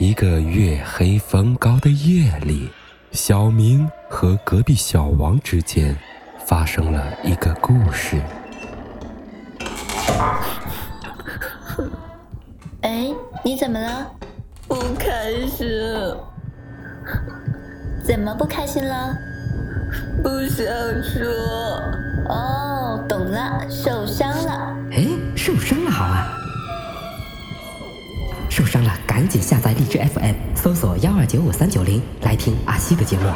一个月黑风高的夜里，小明和隔壁小王之间发生了一个故事。哎，你怎么了？不开心。怎么不开心了？不想说。哦，懂了，受伤了。哎，受伤了好啊。受伤了，赶紧下载荔枝 FM，搜索幺二九五三九零来听阿西的节目。